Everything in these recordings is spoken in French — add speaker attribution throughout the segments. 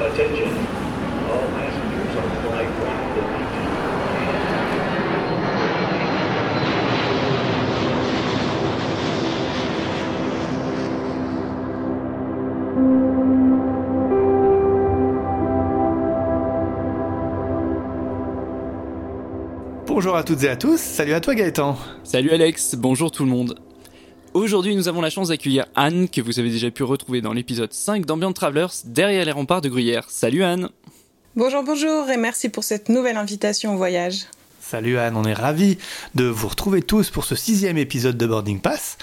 Speaker 1: Attention. All passengers on flight 142.
Speaker 2: Bonjour à toutes et à tous, salut à toi Gaëtan.
Speaker 3: Salut Alex, bonjour tout le monde. Aujourd'hui, nous avons la chance d'accueillir Anne, que vous avez déjà pu retrouver dans l'épisode 5 d'Ambient Travelers, derrière les remparts de Gruyère. Salut Anne
Speaker 4: Bonjour, bonjour et merci pour cette nouvelle invitation au voyage.
Speaker 2: Salut Anne, on est ravis de vous retrouver tous pour ce sixième épisode de Boarding Pass.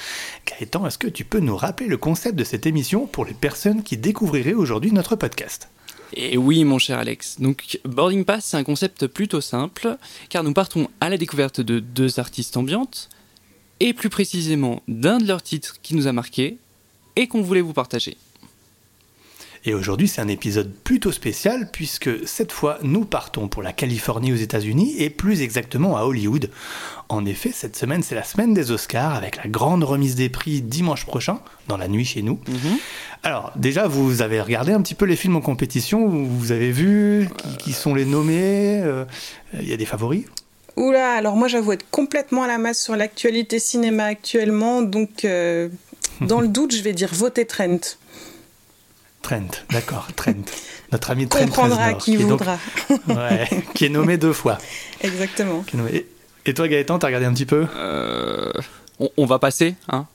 Speaker 2: Gaëtan, est-ce que tu peux nous rappeler le concept de cette émission pour les personnes qui découvriraient aujourd'hui notre podcast?
Speaker 3: Et oui, mon cher Alex. Donc, Boarding Pass, c'est un concept plutôt simple, car nous partons à la découverte de deux artistes ambiantes, et plus précisément d'un de leurs titres qui nous a marqué et qu'on voulait vous partager.
Speaker 2: Et aujourd'hui, c'est un épisode plutôt spécial puisque cette fois, nous partons pour la Californie aux États-Unis et plus exactement à Hollywood. En effet, cette semaine, c'est la semaine des Oscars avec la grande remise des prix dimanche prochain, dans la nuit chez nous. Alors, déjà, vous avez regardé un petit peu les films en compétition, vous avez vu qui, qui sont les nommés, euh, il y a des favoris?
Speaker 4: Oula, alors moi j'avoue être complètement à la masse sur l'actualité cinéma actuellement, donc euh, dans le doute, je vais dire voter Trent.
Speaker 2: Trent, d'accord, Trent. Notre ami Trent
Speaker 4: Comprendra
Speaker 2: Reznor,
Speaker 4: qui
Speaker 2: est donc-
Speaker 4: voudra.
Speaker 2: ouais, qui est nommé deux fois.
Speaker 4: Exactement.
Speaker 2: Qui est nommé- Et, et toi Gaëtan, t'as regardé un petit peu?
Speaker 3: Euh, on, on va passer, hein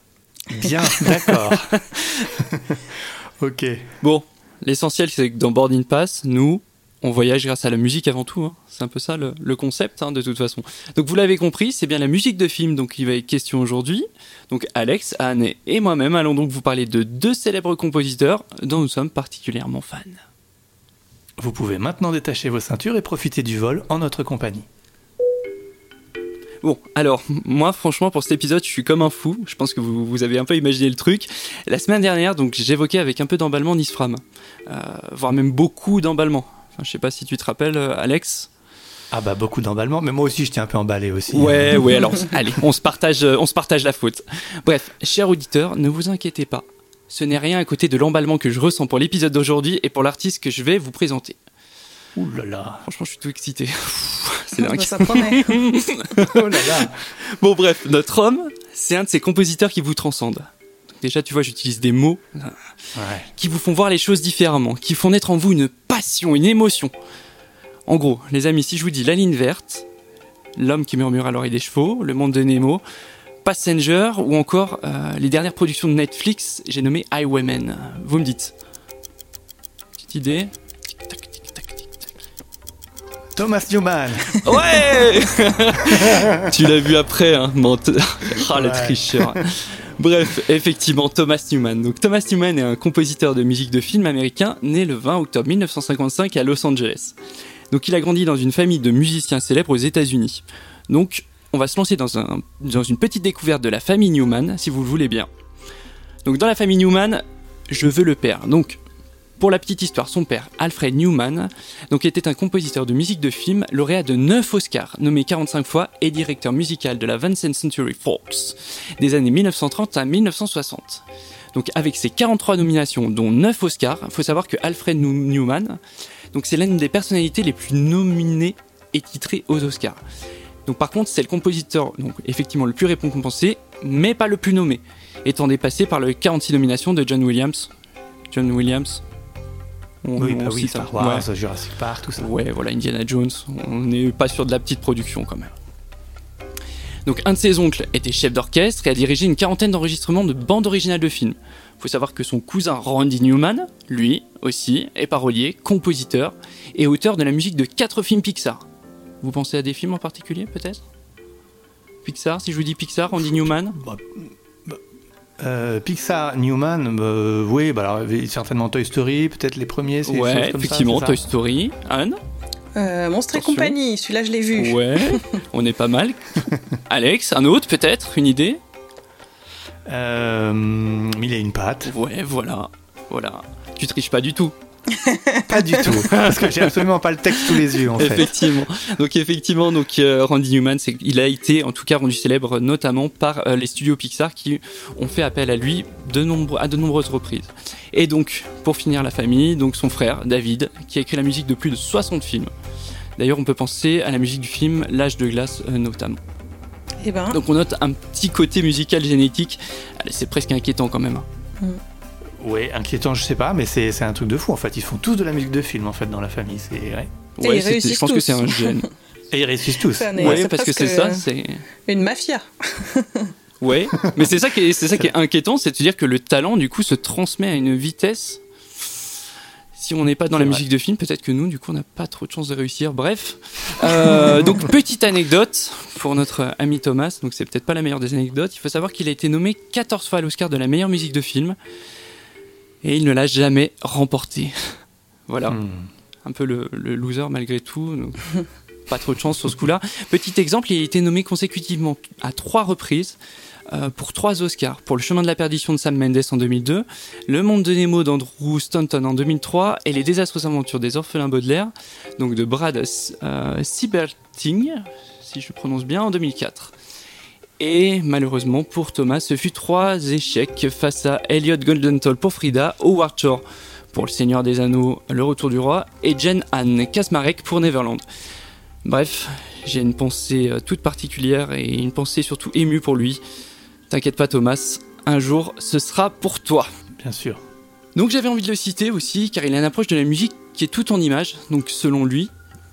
Speaker 2: Bien, d'accord. ok.
Speaker 3: Bon, l'essentiel c'est que dans Boarding Pass, nous, on voyage grâce à la musique avant tout. hein. C'est un peu ça le, le concept, hein, de toute façon. Donc vous l'avez compris, c'est bien la musique de film donc il va être question aujourd'hui. Donc Alex, Anne et moi-même allons donc vous parler de deux célèbres compositeurs dont nous sommes particulièrement fans.
Speaker 2: Vous pouvez maintenant détacher vos ceintures et profiter du vol en notre compagnie.
Speaker 3: Bon, alors, moi, franchement, pour cet épisode, je suis comme un fou. Je pense que vous, vous avez un peu imaginé le truc. La semaine dernière, donc, j'évoquais avec un peu d'emballement Nisfram. Euh, voire même beaucoup d'emballement. Enfin, je sais pas si tu te rappelles, euh, Alex.
Speaker 2: Ah bah beaucoup d'emballement, mais moi aussi j'étais un peu emballé aussi.
Speaker 3: Ouais, ouais, alors, allez, on se, partage, euh, on se partage la faute. Bref, cher auditeur, ne vous inquiétez pas. Ce n'est rien à côté de l'emballement que je ressens pour l'épisode d'aujourd'hui et pour l'artiste que je vais vous présenter.
Speaker 2: Ouh là là.
Speaker 3: Franchement, je suis tout excité. C'est dingue.
Speaker 4: Ça promet.
Speaker 2: Oh là là.
Speaker 3: Bon bref, notre homme, c'est un de ces compositeurs qui vous transcende. Déjà, tu vois, j'utilise des mots
Speaker 2: Ouais.
Speaker 3: qui vous font voir les choses différemment, qui font naître en vous une passion, une émotion. En gros, les amis, si je vous dis La ligne verte, L'homme qui murmure à l'oreille des chevaux, Le monde de Nemo, Passenger ou encore euh, les dernières productions de Netflix, j'ai nommé Highwaymen. Vous me dites Petite idée Tic-tac, tic-tac, tic-tac.
Speaker 2: Thomas Newman.
Speaker 3: Ouais Tu l'as vu après, hein menteur. Ah, le
Speaker 2: Ouais.
Speaker 3: tricheur. Bref, effectivement, Thomas Newman. Donc, Thomas Newman est un compositeur de musique de film américain né le 20 octobre 1955 à Los Angeles. Donc, il a grandi dans une famille de musiciens célèbres aux États-Unis. Donc, on va se lancer dans, un, dans une petite découverte de la famille Newman, si vous le voulez bien. Donc, dans la famille Newman, je veux le père. Donc, pour la petite histoire, son père, Alfred Newman, était un compositeur de musique de film, lauréat de 9 Oscars, nommé 45 fois, et directeur musical de la 20th Century Fox, des années 1930 à 1960. Donc avec ses 43 nominations, dont 9 Oscars, il faut savoir que Alfred New- Newman, donc c'est l'une des personnalités les plus nominées et titrées aux Oscars. Par contre, c'est le compositeur, effectivement le plus récompensé, mais pas le plus nommé, étant dépassé par les 46 nominations de John Williams. John Williams. On-
Speaker 2: Oui,
Speaker 3: on
Speaker 2: bah oui, Star. Wars,
Speaker 3: Ouais.
Speaker 2: Jurassic Park, tout ça.
Speaker 3: Ouais, voilà, Indiana Jones. On n'est pas sûr de la petite production quand même. Donc, un de ses oncles était chef d'orchestre et a dirigé une quarantaine d'enregistrements de bandes originales de films. Faut savoir que son cousin Randy Newman, lui aussi, est parolier, compositeur et auteur de la musique de quatre films Pixar. Vous pensez à des films en particulier, peut-être? Pixar, si je vous dis Pixar, Randy Newman?
Speaker 2: Bah, euh, Pixar, Newman, euh, oui, bah alors, certainement Toy Story, peut-être les premiers. c'est
Speaker 3: Ouais,
Speaker 2: comme
Speaker 3: effectivement,
Speaker 2: ça
Speaker 3: Toy Story. Anne
Speaker 4: Euh, Monstre et compagnie, celui-là je l'ai vu.
Speaker 3: Ouais, on est pas mal. Alex, un autre peut-être Une idée?
Speaker 2: Euh, mille et une pattes.
Speaker 3: Ouais, voilà. Voilà. Tu triches pas du tout.
Speaker 2: Pas du tout, parce que j'ai absolument pas le texte sous les yeux en fait.
Speaker 3: Effectivement. Donc effectivement, donc euh, Randy Newman, il a été en tout cas rendu célèbre notamment par euh, les studios Pixar qui ont fait appel à lui de nombre, à de nombreuses reprises. Et donc pour finir la famille, donc son frère David, qui a écrit la musique de plus de 60 films. D'ailleurs, on peut penser à la musique du film L'âge de glace euh, notamment.
Speaker 4: Eh ben,
Speaker 3: Donc on note un petit côté musical génétique. C'est presque inquiétant quand même. hein.
Speaker 2: Ouais, inquiétant, je sais pas, mais c'est c'est un truc de fou en fait. Ils font tous de la musique de film en fait dans la famille. C'est ouais.
Speaker 4: Et
Speaker 3: Ouais, je pense que c'est un gène.
Speaker 2: Et ils réussissent tous.
Speaker 4: Ça, mais
Speaker 3: Ouais,
Speaker 4: c'est
Speaker 3: parce que c'est ça, c'est.
Speaker 4: Une mafia.
Speaker 3: Ouais, mais c'est ça qui est, c'est ça qui est inquiétant, c'est de se dire que le talent du coup se transmet à une vitesse. Si on n'est pas dans la
Speaker 2: vrai.
Speaker 3: musique de film, peut-être que nous, du coup, on n'a pas trop de chance de réussir. Bref, Euh, donc petite anecdote pour notre ami Thomas. Donc c'est peut-être pas la meilleure des anecdotes. Il faut savoir qu'il a été nommé 14 fois à l'Oscar de la meilleure musique de film et il ne l'a jamais remporté. Voilà
Speaker 2: Hmm.
Speaker 3: un peu le, le loser malgré tout. donc pas trop de chance sur ce coup-là. Petit exemple, il a été nommé consécutivement à trois reprises euh, pour trois Oscars. Pour Le chemin de la perdition de Sam Mendes en 2002, Le monde de Nemo d'Andrew Stanton en 2003 et Les désastreuses aventures des orphelins Baudelaire, donc de Brad euh, Sieberting, si je prononce bien, en 2004. Et malheureusement pour Thomas, ce fut trois échecs face à Elliot Goldenthal pour Frida, Howard Shore pour Le Seigneur des Anneaux, Le Retour du Roi, et Jen Anne Kasmarek pour Neverland. Bref, j'ai une pensée euh, toute particulière et une pensée surtout émue pour lui. T'inquiète pas Thomas, un jour ce sera pour toi.
Speaker 2: Bien sûr.
Speaker 3: Donc j'avais envie de le citer aussi car il a une approche de la musique qui est tout en image, donc selon lui.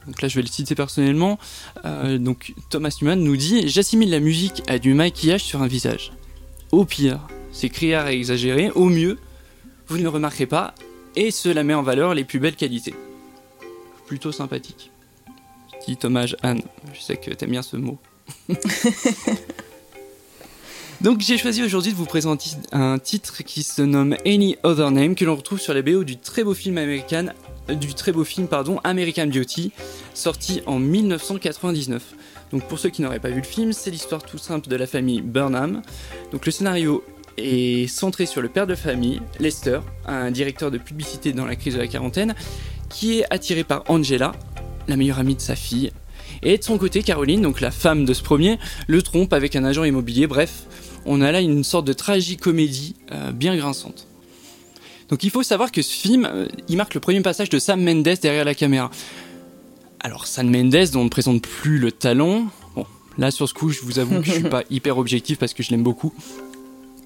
Speaker 3: Donc là je vais le citer personnellement. Euh, donc Thomas Newman nous dit J'assimile la musique à du maquillage sur un visage. Au pire, c'est criard et exagéré. Au mieux, vous ne le remarquerez pas et cela met en valeur les plus belles qualités. Plutôt sympathique. Petit hommage Anne, je sais que t'aimes bien ce mot. Donc j'ai choisi aujourd'hui de vous présenter un titre qui se nomme Any Other Name que l'on retrouve sur la BO du très beau film américain du très beau film pardon American Beauty sorti en 1999. Donc pour ceux qui n'auraient pas vu le film, c'est l'histoire tout simple de la famille Burnham. Donc le scénario est centré sur le père de famille, Lester, un directeur de publicité dans la crise de la quarantaine, qui est attiré par Angela, la meilleure amie de sa fille. Et de son côté, Caroline, donc la femme de ce premier, le trompe avec un agent immobilier. Bref, on a là une sorte de tragicomédie euh, bien grinçante. Donc il faut savoir que ce film, euh, il marque le premier passage de Sam Mendes derrière la caméra. Alors Sam Mendes, dont on ne présente plus le talent, bon, là sur ce coup, je vous avoue que je suis pas hyper objectif parce que je l'aime beaucoup.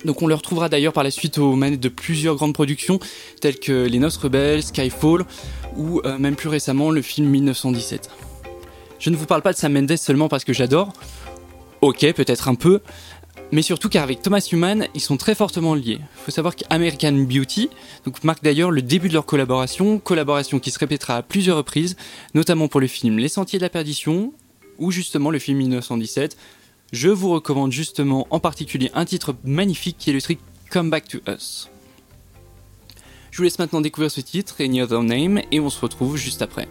Speaker 3: Donc on le retrouvera d'ailleurs par la suite aux manettes de plusieurs grandes productions, telles que Les Noces Rebelles, Skyfall, ou euh, même plus récemment le film 1917. Je ne vous parle pas de Sam Mendes seulement parce que j'adore, ok peut-être un peu, mais surtout car avec Thomas Newman, ils sont très fortement liés. Il faut savoir qu'American Beauty marque d'ailleurs le début de leur collaboration, collaboration qui se répétera à plusieurs reprises, notamment pour le film Les Sentiers de la Perdition, ou justement le film 1917. Je vous recommande justement en particulier un titre magnifique qui illustre Come Back to Us. Je vous laisse maintenant découvrir ce titre, Any Other Name, et on se retrouve juste après.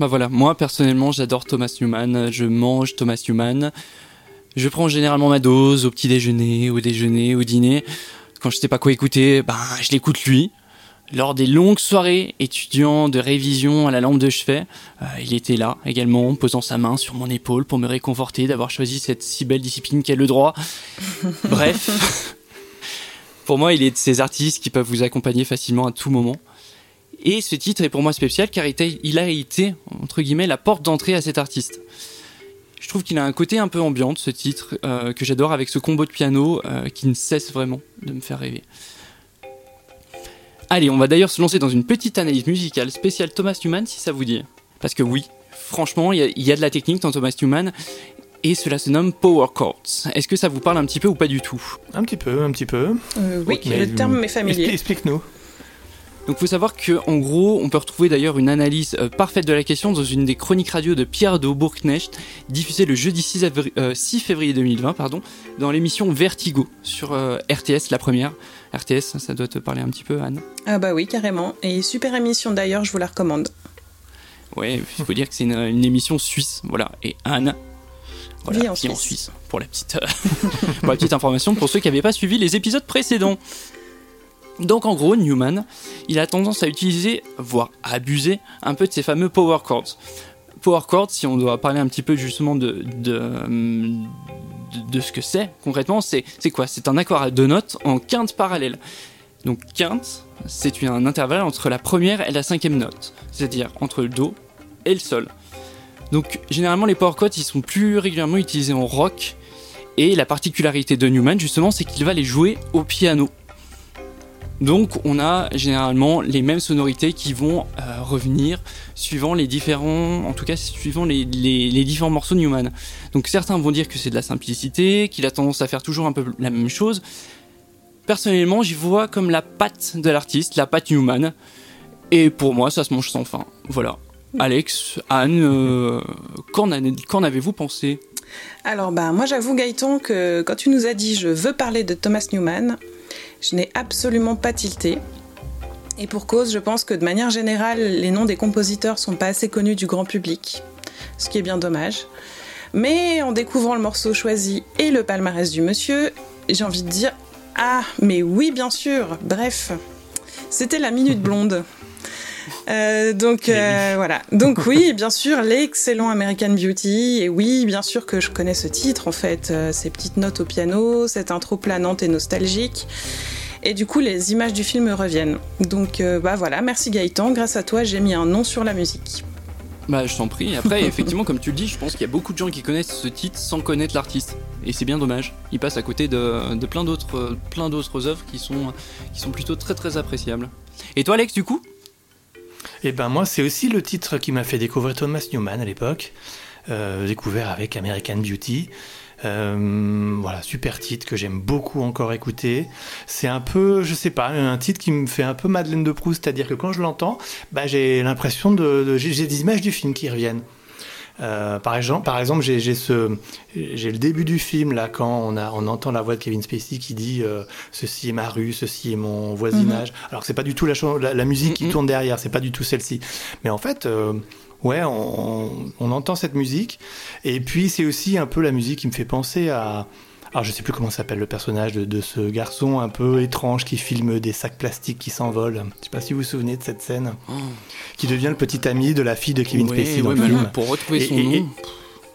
Speaker 3: Bah voilà, moi personnellement j'adore Thomas Newman, je mange Thomas Newman. Je prends généralement ma dose au petit déjeuner, au déjeuner, au dîner. Quand je sais pas quoi écouter, ben je l'écoute lui. Lors des longues soirées étudiants de révision à la lampe de chevet, euh, il était là également, posant sa main sur mon épaule pour me réconforter d'avoir choisi cette si belle discipline qu'est le droit. Bref, pour moi, il est de ces artistes qui peuvent vous accompagner facilement à tout moment. Et ce titre est pour moi spécial car il a été, entre guillemets, la porte d'entrée à cet artiste. Je trouve qu'il a un côté un peu ambiante, ce titre, euh, que j'adore avec ce combo de piano euh, qui ne cesse vraiment de me faire rêver. Allez, on va d'ailleurs se lancer dans une petite analyse musicale spéciale Thomas Newman si ça vous dit. Parce que oui, franchement, il y, a de la technique dans Thomas Newman et cela se nomme Power Chords. Est-ce que ça vous parle un petit peu ou pas du tout?
Speaker 2: Un petit peu, un petit peu.
Speaker 4: Euh, oui, le terme m'est familier.
Speaker 2: Explique-nous.
Speaker 3: Donc il faut savoir qu'en gros, on peut retrouver d'ailleurs une analyse euh, parfaite de la question dans une des chroniques radio de Pierre de Bourknecht, diffusée le jeudi 6, euh, février 2020, pardon, dans l'émission Vertigo sur euh, RTS, la première. RTS, ça doit te parler un petit peu, Anne
Speaker 4: Ah bah oui, carrément. Et super émission d'ailleurs, je vous la recommande.
Speaker 3: Ouais, il faut dire que c'est une, émission suisse, voilà. Et Anne,
Speaker 4: voilà, en, Suisse. en Suisse.
Speaker 3: pour la petite, pour la petite information pour ceux qui n'avaient pas suivi les épisodes précédents. Donc en gros, Newman, il a tendance à utiliser, voire à abuser, un peu de ces fameux power chords. Power chords, si on doit parler un petit peu justement de, ce que c'est concrètement, c'est quoi? C'est un accord à deux notes en quinte parallèle. Donc quinte, c'est un intervalle entre la première et la cinquième note, c'est-à-dire entre le Do et le Sol. Donc généralement les power chords, ils sont plus régulièrement utilisés en rock, et la particularité de Newman justement, c'est qu'il va les jouer au piano. Donc on a généralement les mêmes sonorités qui vont euh, revenir suivant les différents, en tout cas suivant les, différents morceaux de Newman. Donc certains vont dire que c'est de la simplicité, qu'il a tendance à faire toujours un peu la même chose. Personnellement, j'y vois comme la patte de l'artiste, la patte Newman. Et pour moi, ça se mange sans fin. Voilà. Alex, Anne, euh, qu'en avez-vous pensé?
Speaker 4: Alors bah moi j'avoue Gaëtan que quand tu nous as dit je veux parler de Thomas Newman, je n'ai absolument pas tilté. Et pour cause, je pense que de manière générale, les noms des compositeurs sont pas assez connus du grand public, ce qui est bien dommage. Mais en découvrant le morceau choisi et le palmarès du monsieur, j'ai envie de dire Ah, mais oui, bien sûr Bref, c'était la minute blonde. Euh, donc euh, voilà. Donc oui, bien sûr, l'excellent American Beauty. Et oui, bien sûr que je connais ce titre en fait. Euh, ces petites notes au piano, cette intro planante et nostalgique. Et du coup, les images du film reviennent. Donc bah voilà, merci Gaëtan. Grâce à toi, j'ai mis un nom sur la musique.
Speaker 3: Bah je t'en prie. Après, effectivement, comme tu le dis, je pense qu'il y a beaucoup de gens qui connaissent ce titre sans connaître l'artiste. Et c'est bien dommage. Il passe à côté de, de plein d'autres plein d'autres œuvres qui sont, qui sont plutôt très très appréciables. Et toi Alex, du coup?
Speaker 2: Et eh ben moi, c'est aussi le titre qui m'a fait découvrir Thomas Newman à l'époque, euh, découvert avec American Beauty. Euh, voilà, super titre que j'aime beaucoup encore écouter. C'est un peu, je sais pas, un titre qui me fait un peu Madeleine de Proust, c'est-à-dire que quand je l'entends, bah, j'ai l'impression de j'ai des images du film qui reviennent. Euh, par exemple, par exemple j'ai ce, j'ai le début du film là quand on a, on entend la voix de Kevin Spacey qui dit euh, ceci est ma rue, ceci est mon voisinage. Mhm. Alors c'est pas du tout la, la, musique qui mhm. tourne derrière, c'est pas du tout celle-ci. Mais en fait. Euh, ouais, on, on, entend cette musique. Et puis, c'est aussi un peu la musique qui me fait penser à, alors je sais plus comment s'appelle le personnage de, ce garçon un peu étrange qui filme des sacs plastiques qui s'envolent. Je sais pas si vous vous souvenez de cette scène. Oh. Qui devient le petit ami de la fille de Kevin Spacey dans le film.
Speaker 3: Pour retrouver son nom.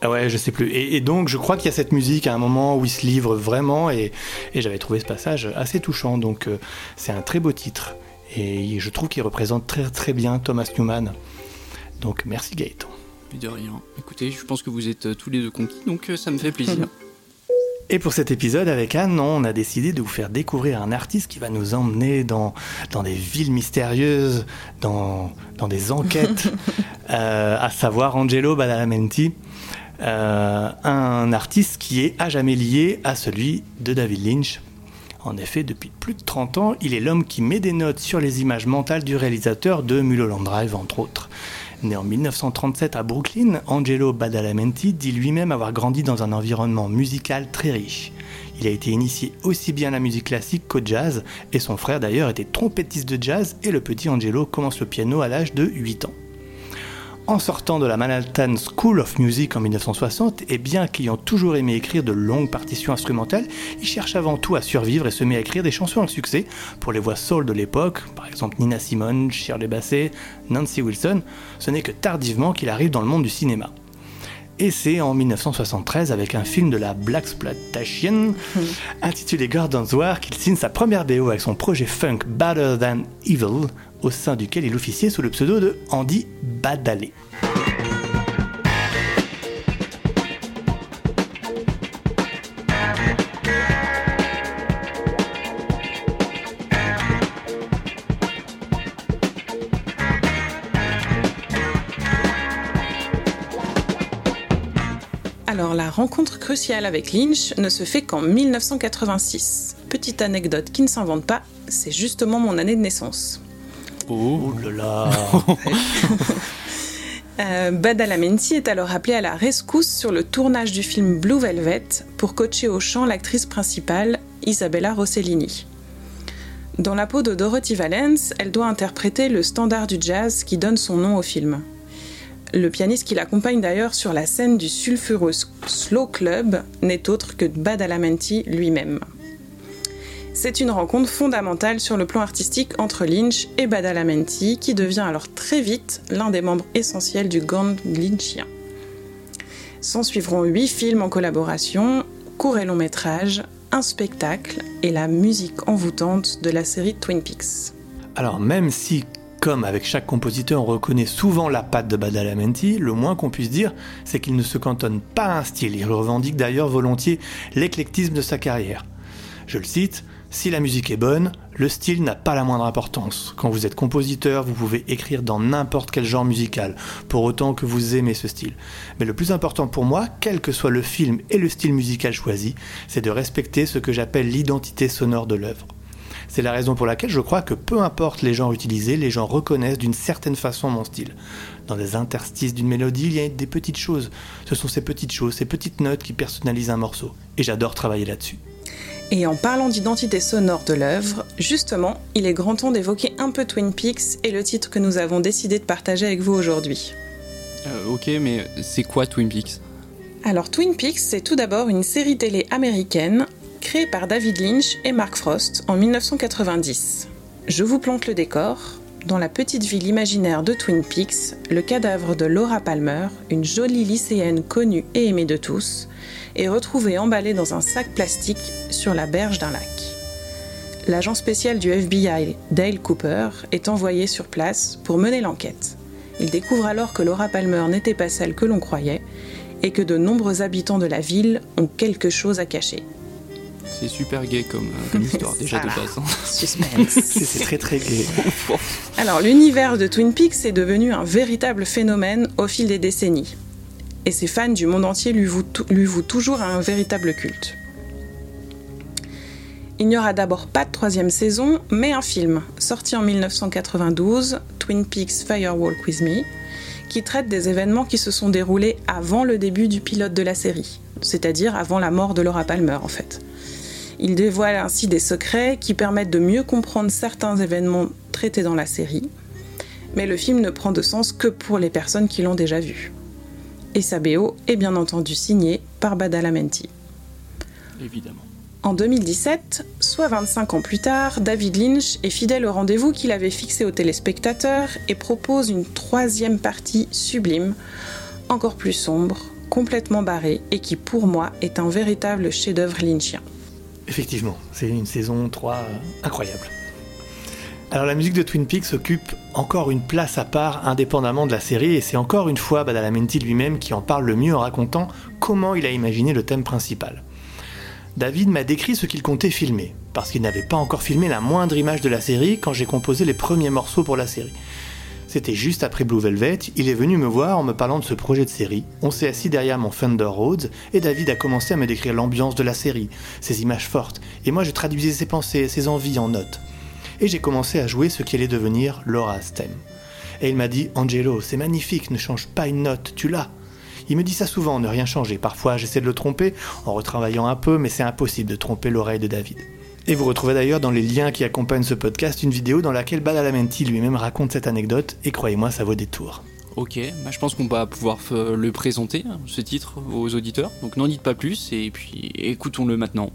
Speaker 2: Ah ouais, je sais plus. Et, donc, je crois qu'il y a cette musique à un moment où il se livre vraiment, et, j'avais trouvé ce passage assez touchant. Donc, euh, c'est un très beau titre, et je trouve qu'il représente très très bien Thomas Newman. Donc, merci Gaëtan.
Speaker 3: De rien. Écoutez, je pense que vous êtes tous les deux conquis, donc euh, ça me fait plaisir.
Speaker 2: Et pour cet épisode avec Anne, on a décidé de vous faire découvrir un artiste qui va nous emmener dans, dans des villes mystérieuses, dans, dans des enquêtes, euh, à savoir Angelo Badalamenti, euh, un artiste qui est à jamais lié à celui de David Lynch. En effet, depuis plus de 30 ans, il est l'homme qui met des notes sur les images mentales du réalisateur de Mulholland Drive, entre autres. Né en 1937 à Brooklyn, Angelo Badalamenti dit lui-même avoir grandi dans un environnement musical très riche. Il a été initié aussi bien à la musique classique qu'au jazz, et son frère d'ailleurs était trompettiste de jazz, et le petit Angelo commence le piano à l'âge de 8 ans. En sortant de la Manhattan School of Music en 1960, et bien qu'ayant toujours aimé écrire de longues partitions instrumentales, il cherche avant tout à survivre et se met à écrire des chansons à succès pour les voix soul de l'époque, par exemple Nina Simone, Shirley Bassey, Nancy Wilson. Ce n'est que tardivement qu'il arrive dans le monde du cinéma. Et c'est en 1973, avec un film de la Black Exploitation intitulé Gordon's War, qu'il signe sa première BO avec son projet funk Better Than Evil, au sein duquel il officiait sous le pseudo de Andy Badalé.
Speaker 4: Alors la rencontre cruciale avec Lynch ne se fait qu'en 1986. Petite anecdote qui ne s'invente pas, c'est justement mon année de naissance.
Speaker 2: Oh là là
Speaker 4: Euh, Badalamenti est alors appelé à la rescousse sur le tournage du film Blue Velvet pour coacher au chant l'actrice principale, Isabella Rossellini. Dans la peau de Dorothy Valence, elle doit interpréter le standard du jazz qui donne son nom au film. Le pianiste qui l'accompagne d'ailleurs sur la scène du sulfureux Slow Club n'est autre que Badalamenti lui-même. C'est une rencontre fondamentale sur le plan artistique entre Lynch et Badalamenti, qui devient alors très vite l'un des membres essentiels du gang lynchien. S'en suivront huit films en collaboration, courts et longs métrages, un spectacle et la musique envoûtante de la série Twin Peaks.
Speaker 2: Alors même si, comme avec chaque compositeur, on reconnaît souvent la patte de Badalamenti, le moins qu'on puisse dire, c'est qu'il ne se cantonne pas à un style. Il revendique d'ailleurs volontiers l'éclectisme de sa carrière. Je le cite, si la musique est bonne, le style n'a pas la moindre importance. Quand vous êtes compositeur, vous pouvez écrire dans n'importe quel genre musical, pour autant que vous aimez ce style. Mais le plus important pour moi, quel que soit le film et le style musical choisi, c'est de respecter ce que j'appelle l'identité sonore de l'œuvre. C'est la raison pour laquelle je crois que peu importe les genres utilisés, les gens reconnaissent d'une certaine façon mon style. Dans les interstices d'une mélodie, il y a des petites choses. Ce sont ces petites choses, ces petites notes qui personnalisent un morceau. Et j'adore travailler là-dessus.
Speaker 4: Et en parlant d'identité sonore de l'œuvre, justement, il est grand temps d'évoquer un peu Twin Peaks et le titre que nous avons décidé de partager avec vous aujourd'hui.
Speaker 3: Euh, ok, mais c'est quoi Twin Peaks?
Speaker 4: Alors Twin Peaks, c'est tout d'abord une série télé américaine créée par David Lynch et Mark Frost en 1990. Je vous plante le décor. Dans la petite ville imaginaire de Twin Peaks, le cadavre de Laura Palmer, une jolie lycéenne connue et aimée de tous, est retrouvé emballé dans un sac plastique sur la berge d'un lac. L'agent spécial du FBI, Dale Cooper, est envoyé sur place pour mener l'enquête. Il découvre alors que Laura Palmer n'était pas celle que l'on croyait et que de nombreux habitants de la ville ont quelque chose à cacher.
Speaker 3: C'est super gay comme, euh, comme histoire déjà de base. hein.
Speaker 4: Suspense.
Speaker 2: C'est très très gai.
Speaker 4: Alors, l'univers de Twin Peaks est devenu un véritable phénomène au fil des décennies. Et ses fans du monde entier lui vouent, lui vouent toujours un véritable culte. Il n'y aura d'abord pas de troisième saison, mais un film, sorti en 1992, Twin Peaks Firewalk With Me, qui traite des événements qui se sont déroulés avant le début du pilote de la série, c'est-à-dire avant la mort de Laura Palmer en fait. Il dévoile ainsi des secrets qui permettent de mieux comprendre certains événements traités dans la série, mais le film ne prend de sens que pour les personnes qui l'ont déjà vu. Et sa BO est bien entendu signée par Badalamenti.
Speaker 3: Évidemment.
Speaker 4: En 2017, soit 25 ans plus tard, David Lynch est fidèle au rendez-vous qu'il avait fixé aux téléspectateurs et propose une troisième partie sublime, encore plus sombre, complètement barrée et qui pour moi est un véritable chef-d'œuvre lynchien.
Speaker 2: Effectivement, c'est une saison 3 euh, incroyable. Alors la musique de Twin Peaks occupe encore une place à part indépendamment de la série et c'est encore une fois Badalamenti lui-même qui en parle le mieux en racontant comment il a imaginé le thème principal. David m'a décrit ce qu'il comptait filmer, parce qu'il n'avait pas encore filmé la moindre image de la série quand j'ai composé les premiers morceaux pour la série. C'était juste après Blue Velvet, il est venu me voir en me parlant de ce projet de série. On s'est assis derrière mon Thunder Roads et David a commencé à me décrire l'ambiance de la série, ses images fortes, et moi je traduisais ses pensées, ses envies en notes. Et j'ai commencé à jouer ce qui allait devenir Laura's thème. Et il m'a dit Angelo, c'est magnifique, ne change pas une note, tu l'as. Il me dit ça souvent, ne rien changer. Parfois, j'essaie de le tromper en retravaillant un peu, mais c'est impossible de tromper l'oreille de David. Et vous retrouvez d'ailleurs dans les liens qui accompagnent ce podcast une vidéo dans laquelle Badalamenti lui-même raconte cette anecdote, et croyez-moi, ça vaut des tours.
Speaker 3: Ok, bah, je pense qu'on va pouvoir euh, le présenter, hein, ce titre, aux auditeurs. Donc n'en dites pas plus et puis écoutons-le maintenant.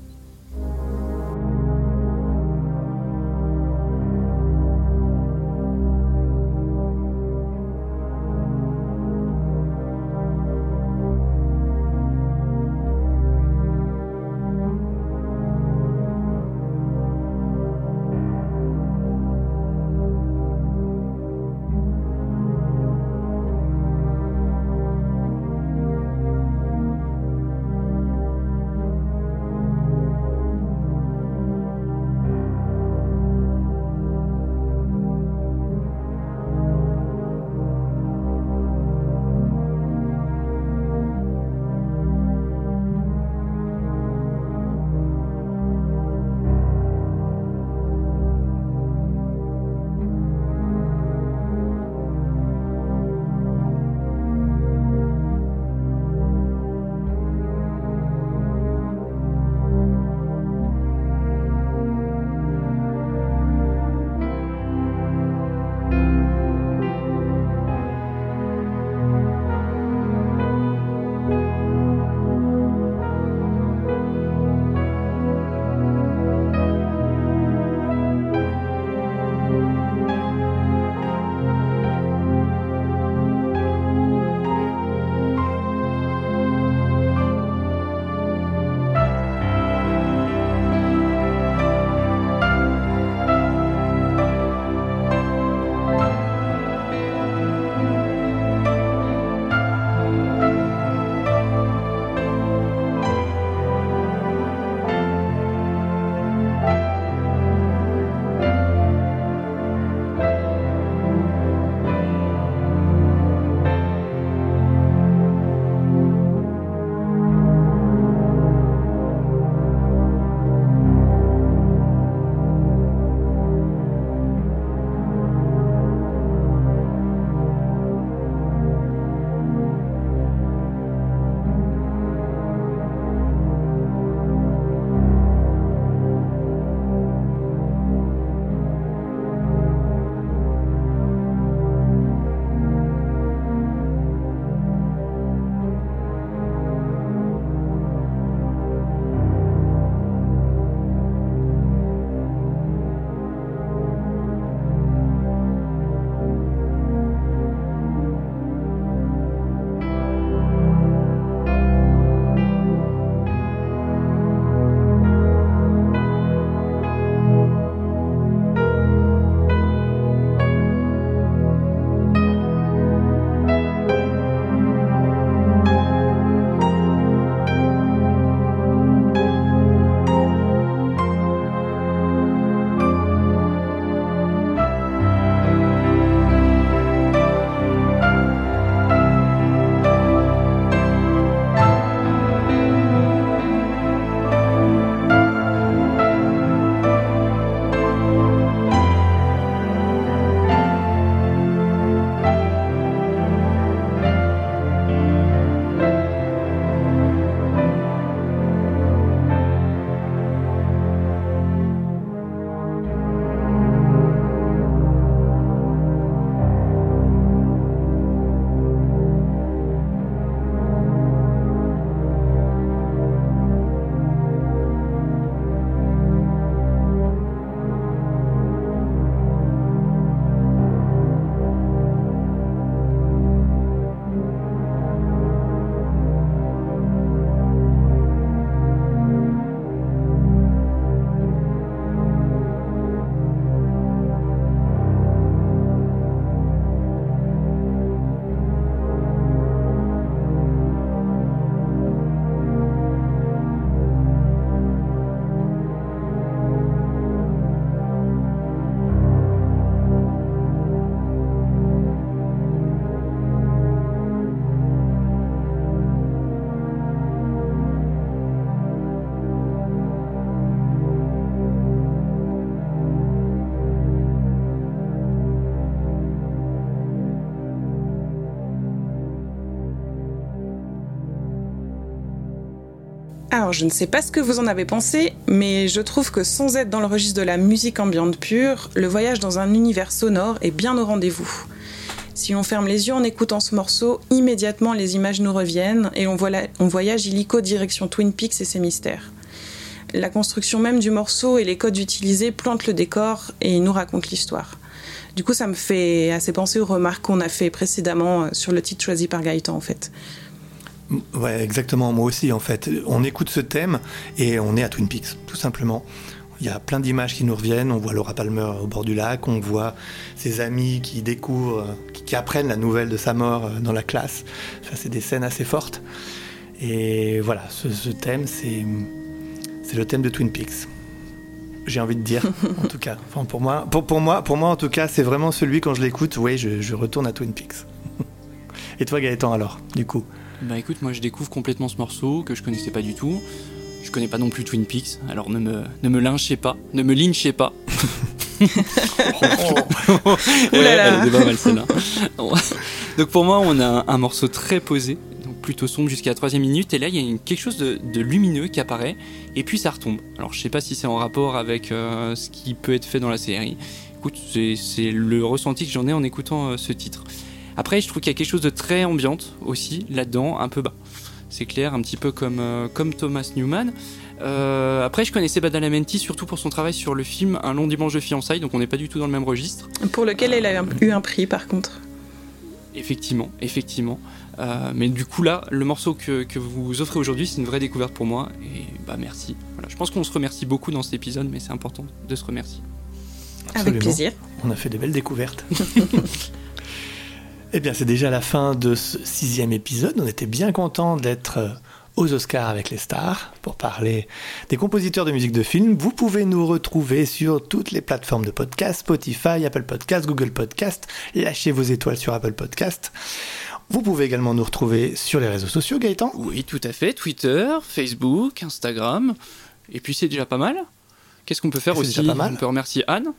Speaker 4: Alors, je ne sais pas ce que vous en avez pensé, mais je trouve que sans être dans le registre de la musique ambiante pure, le voyage dans un univers sonore est bien au rendez-vous. Si on ferme les yeux en écoutant ce morceau, immédiatement les images nous reviennent et on, on voyage illico direction Twin Peaks et ses mystères. La construction même du morceau et les codes utilisés plantent le décor et nous racontent l'histoire. Du coup, ça me fait assez penser aux remarques qu'on a fait précédemment euh, sur le titre choisi par Gaëtan, en fait.
Speaker 2: Ouais, exactement. Moi aussi, en fait. On écoute ce thème et on est à Twin Peaks, tout simplement. Il y a plein d'images qui nous reviennent. On voit Laura Palmer au bord du lac, on voit ses amis qui découvrent, qui, apprennent la nouvelle de sa mort euh, dans la classe. Ça, c'est des scènes assez fortes. Et voilà, ce, thème, c'est, c'est le thème de Twin Peaks. J'ai envie de dire, en tout cas. Enfin, pour moi, pour, pour, moi, pour moi, en tout cas, c'est vraiment celui quand je l'écoute. Oui, je, je retourne à Twin Peaks. Et toi, Gaëtan, alors, du coup?
Speaker 3: Bah écoute, moi, je découvre complètement ce morceau que je connaissais pas du tout. Je connais pas non plus Twin Peaks, alors ne me, ne me lynchez pas, ne me lynchez pas. oh. Elle pas mal celle-là. donc pour moi, on a un, morceau très posé, donc plutôt sombre jusqu'à la troisième minute, et là il y a quelque chose de, lumineux qui apparaît, et puis ça retombe. Alors je sais pas si c'est en rapport avec euh, ce qui peut être fait dans la série. Écoute, c'est le ressenti que j'en ai en écoutant euh, ce titre. Après, je trouve qu'il y a quelque chose de très ambiante aussi là-dedans, un peu bas c'est clair, un petit peu comme, euh, comme Thomas Newman. Euh, après, je connaissais Badalamenti surtout pour son travail sur le film Un long dimanche de fiançailles, donc on n'est pas du tout dans le même registre.
Speaker 4: Pour lequel elle a eu un prix, par contre.
Speaker 3: Effectivement, effectivement. Euh, mais du coup là, le morceau que, que vous offrez aujourd'hui, c'est une vraie découverte pour moi. Et bah merci. Voilà, je pense qu'on se remercie beaucoup dans cet épisode, mais c'est important de se remercier.
Speaker 4: Avec plaisir.
Speaker 2: On a fait des belles découvertes. Eh bien, c'est déjà la fin de ce sixième épisode. On était bien content d'être euh, aux Oscars avec les stars pour parler des compositeurs de musique de film. Vous pouvez nous retrouver sur toutes les plateformes de podcast, Spotify, Apple Podcast, Google Podcast. Lâchez vos étoiles sur Apple Podcast. Vous pouvez également nous retrouver sur les réseaux sociaux, Gaëtan
Speaker 3: Oui, tout à fait. Twitter, Facebook, Instagram. Et puis c'est déjà pas mal. Qu'est-ce qu'on peut faire aussi pas mal. On peut remercier Anne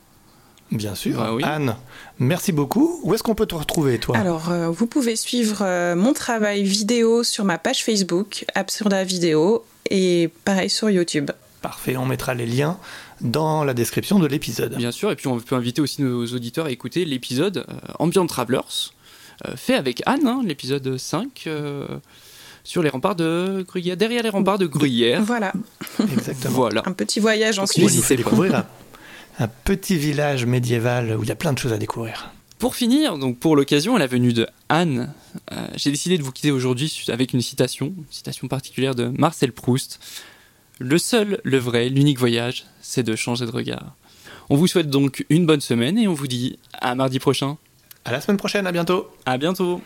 Speaker 2: Bien sûr. Bah Anne, merci beaucoup. Où est-ce qu'on peut te retrouver, toi?
Speaker 4: Alors, euh, vous pouvez suivre euh, mon travail vidéo sur ma page Facebook, Absurda Vidéo, et pareil sur YouTube.
Speaker 2: Parfait, on mettra les liens dans la description de l'épisode.
Speaker 3: Bien sûr, et puis on peut inviter aussi nos auditeurs à écouter l'épisode euh, Ambient Travelers, fait avec Anne, hein, l'épisode 5 sur les remparts de Gruyère, derrière les remparts de Gruyère.
Speaker 4: Voilà.
Speaker 2: Exactement.
Speaker 3: voilà.
Speaker 4: Un petit voyage en Suisse.
Speaker 2: Vous découvrir un petit village médiéval où il y a plein de choses à découvrir.
Speaker 3: Pour finir, donc pour l'occasion, à la venue de Anne, euh, j'ai décidé de vous quitter aujourd'hui avec une citation, une citation particulière de Marcel Proust. Le seul, le vrai, l'unique voyage, c'est de changer de regard. On vous souhaite donc une bonne semaine et on vous dit à mardi prochain.
Speaker 2: À la semaine prochaine, à bientôt.
Speaker 3: À bientôt.